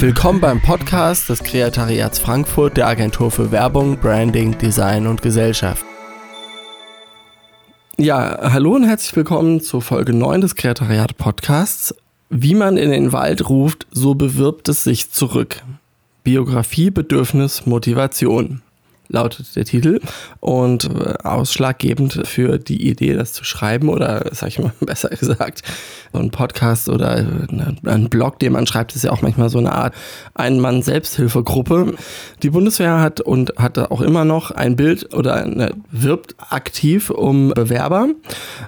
Willkommen beim Podcast des Kreatariats Frankfurt der Agentur für Werbung, Branding, Design und Gesellschaft. Ja, hallo und herzlich willkommen zur Folge 9 des Kreatariat Podcasts. Wie man in den Wald ruft, so bewirbt es sich zurück. Biografie, Bedürfnis, Motivation lautet der Titel. Und äh, ausschlaggebend für die Idee, das zu schreiben oder, sag ich mal, besser gesagt, so ein Podcast oder äh, ein Blog, den man schreibt, ist ja auch manchmal so eine Art Ein-Mann-Selbsthilfegruppe. Die Bundeswehr hat und hatte auch immer noch ein Bild oder eine, wirbt aktiv um Bewerber.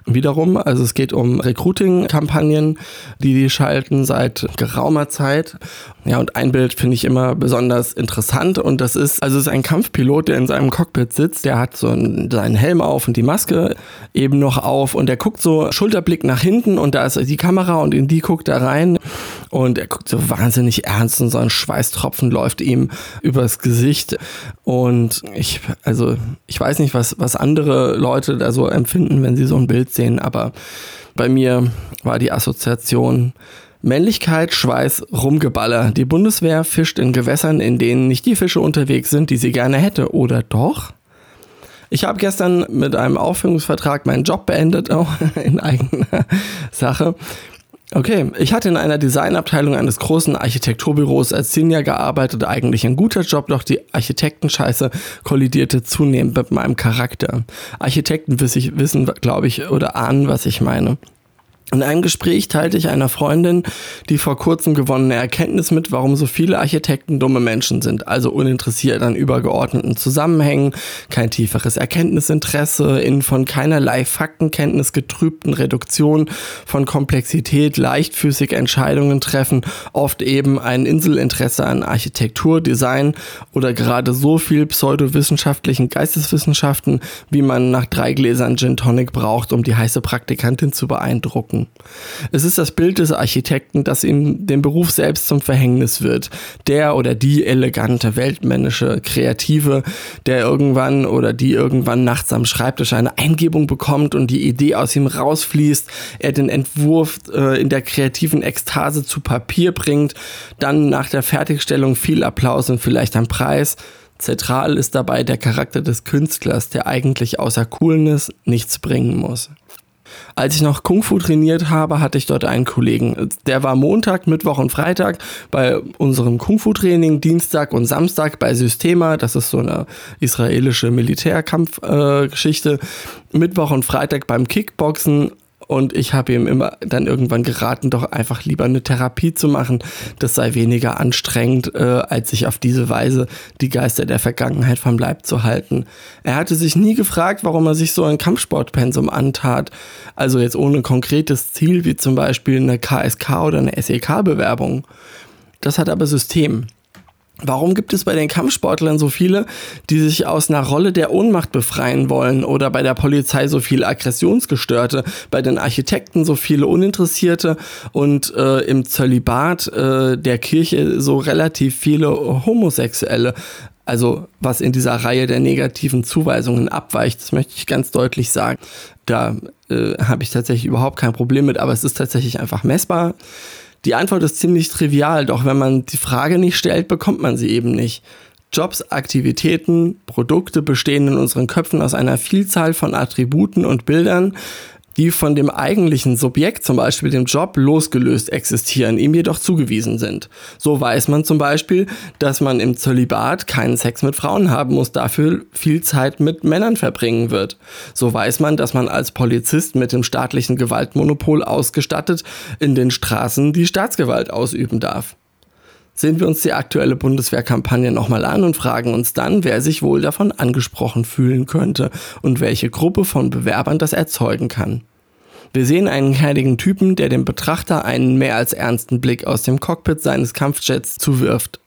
Wiederum, also es geht um Recruiting-Kampagnen, die die schalten seit geraumer Zeit. Ja, und ein Bild finde ich immer besonders interessant und das ist, also es ist ein Kampfpilot, der in seinem Cockpit sitzt, der hat so einen, seinen Helm auf und die Maske eben noch auf und der guckt so Schulterblick nach hinten und da ist die Kamera und in die guckt er rein und er guckt so wahnsinnig ernst und so ein Schweißtropfen läuft ihm übers Gesicht und ich, also ich weiß nicht, was, was andere Leute da so empfinden, wenn sie so ein Bild sehen, aber bei mir war die Assoziation Männlichkeit, Schweiß, Rumgeballer. Die Bundeswehr fischt in Gewässern, in denen nicht die Fische unterwegs sind, die sie gerne hätte. Oder doch? Ich habe gestern mit einem Aufführungsvertrag meinen Job beendet, auch in eigener Sache. Okay, ich hatte in einer Designabteilung eines großen Architekturbüros als Senior gearbeitet, eigentlich ein guter Job, doch die Architektenscheiße kollidierte zunehmend mit meinem Charakter. Architekten wissen, glaube ich, oder ahnen, was ich meine. In einem Gespräch teilte ich einer Freundin die vor kurzem gewonnene Erkenntnis mit, warum so viele Architekten dumme Menschen sind, also uninteressiert an übergeordneten Zusammenhängen, kein tieferes Erkenntnisinteresse, in von keinerlei Faktenkenntnis getrübten Reduktion von Komplexität, leichtfüßig Entscheidungen treffen, oft eben ein Inselinteresse an Architektur, Design oder gerade so viel pseudowissenschaftlichen Geisteswissenschaften, wie man nach drei Gläsern Gin Tonic braucht, um die heiße Praktikantin zu beeindrucken. Es ist das Bild des Architekten, das ihm den Beruf selbst zum Verhängnis wird. Der oder die elegante, weltmännische Kreative, der irgendwann oder die irgendwann nachts am Schreibtisch eine Eingebung bekommt und die Idee aus ihm rausfließt, er den Entwurf äh, in der kreativen Ekstase zu Papier bringt, dann nach der Fertigstellung viel Applaus und vielleicht ein Preis. Zentral ist dabei der Charakter des Künstlers, der eigentlich außer Coolness nichts bringen muss. Als ich noch Kung Fu trainiert habe, hatte ich dort einen Kollegen. Der war Montag, Mittwoch und Freitag bei unserem Kung Fu Training, Dienstag und Samstag bei Systema. Das ist so eine israelische Militärkampfgeschichte. Äh, Mittwoch und Freitag beim Kickboxen und ich habe ihm immer dann irgendwann geraten, doch einfach lieber eine Therapie zu machen. Das sei weniger anstrengend, äh, als sich auf diese Weise die Geister der Vergangenheit vom Leib zu halten. Er hatte sich nie gefragt, warum er sich so ein Kampfsportpensum antat. Also jetzt ohne konkretes Ziel, wie zum Beispiel eine KSK oder eine SEK-Bewerbung. Das hat aber System. Warum gibt es bei den Kampfsportlern so viele, die sich aus einer Rolle der Ohnmacht befreien wollen oder bei der Polizei so viele Aggressionsgestörte, bei den Architekten so viele Uninteressierte und äh, im Zölibat äh, der Kirche so relativ viele Homosexuelle? Also was in dieser Reihe der negativen Zuweisungen abweicht, das möchte ich ganz deutlich sagen. Da äh, habe ich tatsächlich überhaupt kein Problem mit, aber es ist tatsächlich einfach messbar. Die Antwort ist ziemlich trivial, doch wenn man die Frage nicht stellt, bekommt man sie eben nicht. Jobs, Aktivitäten, Produkte bestehen in unseren Köpfen aus einer Vielzahl von Attributen und Bildern, die von dem eigentlichen Subjekt, zum Beispiel dem Job, losgelöst existieren, ihm jedoch zugewiesen sind. So weiß man zum Beispiel, dass man im Zölibat keinen Sex mit Frauen haben muss, dafür viel Zeit mit Männern verbringen wird. So weiß man, dass man als Polizist mit dem staatlichen Gewaltmonopol ausgestattet in den Straßen die Staatsgewalt ausüben darf. Sehen wir uns die aktuelle Bundeswehrkampagne nochmal an und fragen uns dann, wer sich wohl davon angesprochen fühlen könnte und welche Gruppe von Bewerbern das erzeugen kann. Wir sehen einen kernigen Typen, der dem Betrachter einen mehr als ernsten Blick aus dem Cockpit seines Kampfjets zuwirft.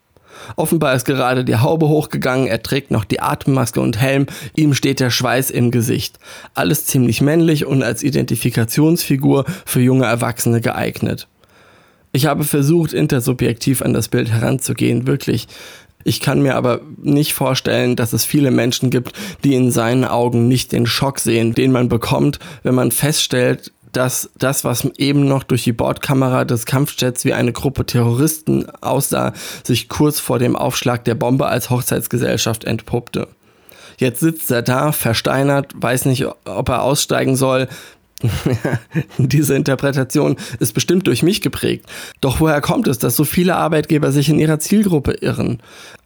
Offenbar ist gerade die Haube hochgegangen, er trägt noch die Atemmaske und Helm, ihm steht der Schweiß im Gesicht. Alles ziemlich männlich und als Identifikationsfigur für junge Erwachsene geeignet. Ich habe versucht, intersubjektiv an das Bild heranzugehen, wirklich. Ich kann mir aber nicht vorstellen, dass es viele Menschen gibt, die in seinen Augen nicht den Schock sehen, den man bekommt, wenn man feststellt, dass das, was eben noch durch die Bordkamera des Kampfjets wie eine Gruppe Terroristen aussah, sich kurz vor dem Aufschlag der Bombe als Hochzeitsgesellschaft entpuppte. Jetzt sitzt er da, versteinert, weiß nicht, ob er aussteigen soll. Diese Interpretation ist bestimmt durch mich geprägt. Doch woher kommt es, dass so viele Arbeitgeber sich in ihrer Zielgruppe irren?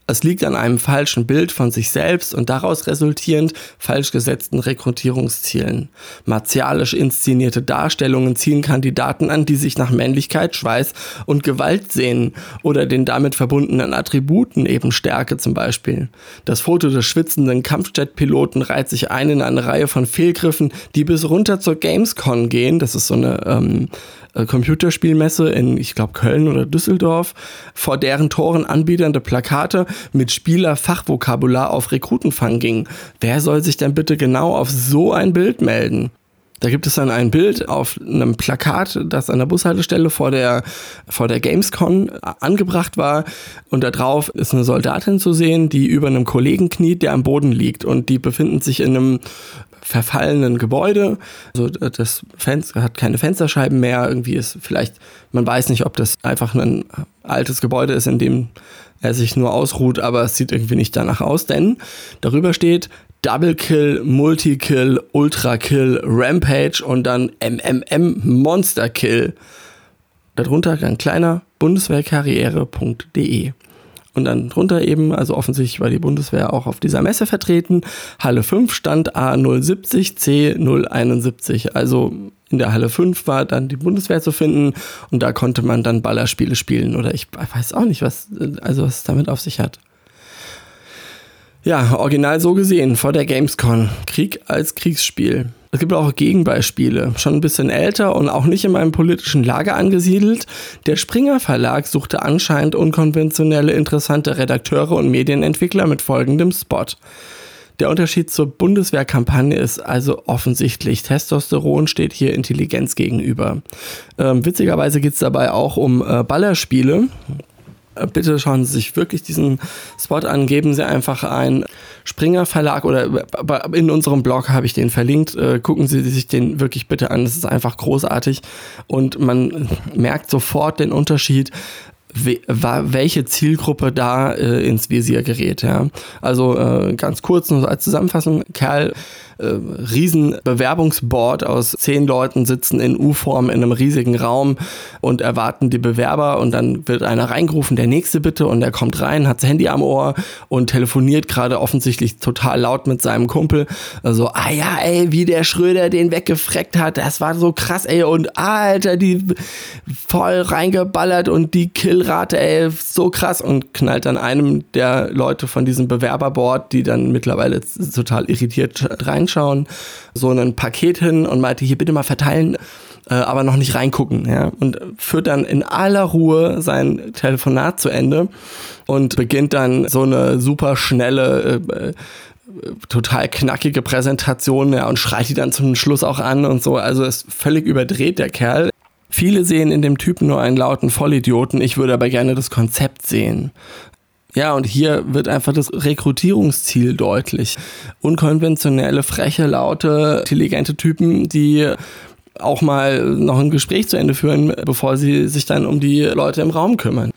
Es liegt an einem falschen Bild von sich selbst und daraus resultierend falsch gesetzten Rekrutierungszielen. Martialisch inszenierte Darstellungen ziehen Kandidaten an, die sich nach Männlichkeit, Schweiß und Gewalt sehnen oder den damit verbundenen Attributen, eben Stärke zum Beispiel. Das Foto des schwitzenden Kampfjet-Piloten reiht sich ein in eine Reihe von Fehlgriffen, die bis runter zur Gamescon gehen. Das ist so eine ähm, äh, Computerspielmesse in, ich glaube, Köln oder Düsseldorf, vor deren Toren anbietende Plakate mit Spielerfachvokabular auf Rekrutenfang gingen. Wer soll sich denn bitte genau auf so ein Bild melden? Da gibt es dann ein Bild auf einem Plakat, das an der Bushaltestelle vor der, vor der Gamescon angebracht war. Und da drauf ist eine Soldatin zu sehen, die über einem Kollegen kniet, der am Boden liegt. Und die befinden sich in einem verfallenen Gebäude. Also das Fenster hat keine Fensterscheiben mehr. Irgendwie ist vielleicht, man weiß nicht, ob das einfach ein altes Gebäude ist, in dem er sich nur ausruht, aber es sieht irgendwie nicht danach aus, denn darüber steht Double Kill, Multi Kill, Ultra Kill, Rampage und dann MMM Monster Kill. Darunter ein kleiner Bundeswehrkarriere.de. Und dann drunter eben, also offensichtlich war die Bundeswehr auch auf dieser Messe vertreten. Halle 5 stand A070, C071. Also in der Halle 5 war dann die Bundeswehr zu finden und da konnte man dann Ballerspiele spielen. Oder ich weiß auch nicht, was, also was es damit auf sich hat. Ja, original so gesehen, vor der Gamescon. Krieg als Kriegsspiel. Es gibt auch Gegenbeispiele, schon ein bisschen älter und auch nicht in meinem politischen Lager angesiedelt. Der Springer Verlag suchte anscheinend unkonventionelle, interessante Redakteure und Medienentwickler mit folgendem Spot. Der Unterschied zur Bundeswehrkampagne ist also offensichtlich. Testosteron steht hier Intelligenz gegenüber. Ähm, witzigerweise geht es dabei auch um äh, Ballerspiele. Äh, bitte schauen Sie sich wirklich diesen Spot an, geben Sie einfach ein Springer Verlag oder in unserem Blog habe ich den verlinkt. Äh, gucken Sie sich den wirklich bitte an. Das ist einfach großartig und man merkt sofort den Unterschied welche Zielgruppe da äh, ins Visier gerät. Ja. Also äh, ganz kurz nur als Zusammenfassung, Kerl äh, riesen aus zehn Leuten sitzen in U-Form in einem riesigen Raum und erwarten die Bewerber und dann wird einer reingerufen, der nächste bitte und der kommt rein, hat das Handy am Ohr und telefoniert gerade offensichtlich total laut mit seinem Kumpel. Also, ah ja, ey, wie der Schröder den weggefreckt hat, das war so krass, ey, und Alter, die voll reingeballert und die Killrate, ey, so krass und knallt dann einem der Leute von diesem Bewerberboard, die dann mittlerweile total irritiert rein reinschauen, so ein Paket hin und meinte, hier bitte mal verteilen, äh, aber noch nicht reingucken. Ja? Und führt dann in aller Ruhe sein Telefonat zu Ende und beginnt dann so eine super schnelle äh, total knackige Präsentation ja, und schreit die dann zum Schluss auch an und so. Also ist völlig überdreht, der Kerl. Viele sehen in dem Typen nur einen lauten Vollidioten. Ich würde aber gerne das Konzept sehen. Ja, und hier wird einfach das Rekrutierungsziel deutlich. Unkonventionelle, freche, laute, intelligente Typen, die auch mal noch ein Gespräch zu Ende führen, bevor sie sich dann um die Leute im Raum kümmern.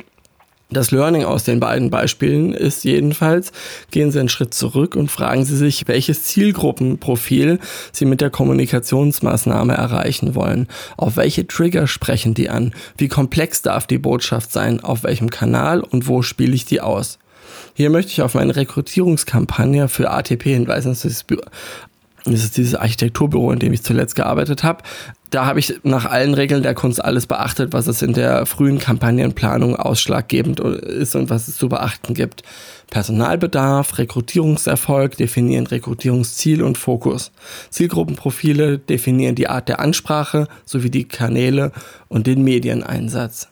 Das Learning aus den beiden Beispielen ist jedenfalls, gehen Sie einen Schritt zurück und fragen Sie sich, welches Zielgruppenprofil Sie mit der Kommunikationsmaßnahme erreichen wollen. Auf welche Trigger sprechen die an? Wie komplex darf die Botschaft sein? Auf welchem Kanal und wo spiele ich die aus? Hier möchte ich auf meine Rekrutierungskampagne für ATP hinweisen. Das ist dieses Architekturbüro, in dem ich zuletzt gearbeitet habe. Da habe ich nach allen Regeln der Kunst alles beachtet, was es in der frühen Kampagnenplanung ausschlaggebend ist und was es zu beachten gibt. Personalbedarf, Rekrutierungserfolg definieren Rekrutierungsziel und Fokus. Zielgruppenprofile definieren die Art der Ansprache sowie die Kanäle und den Medieneinsatz.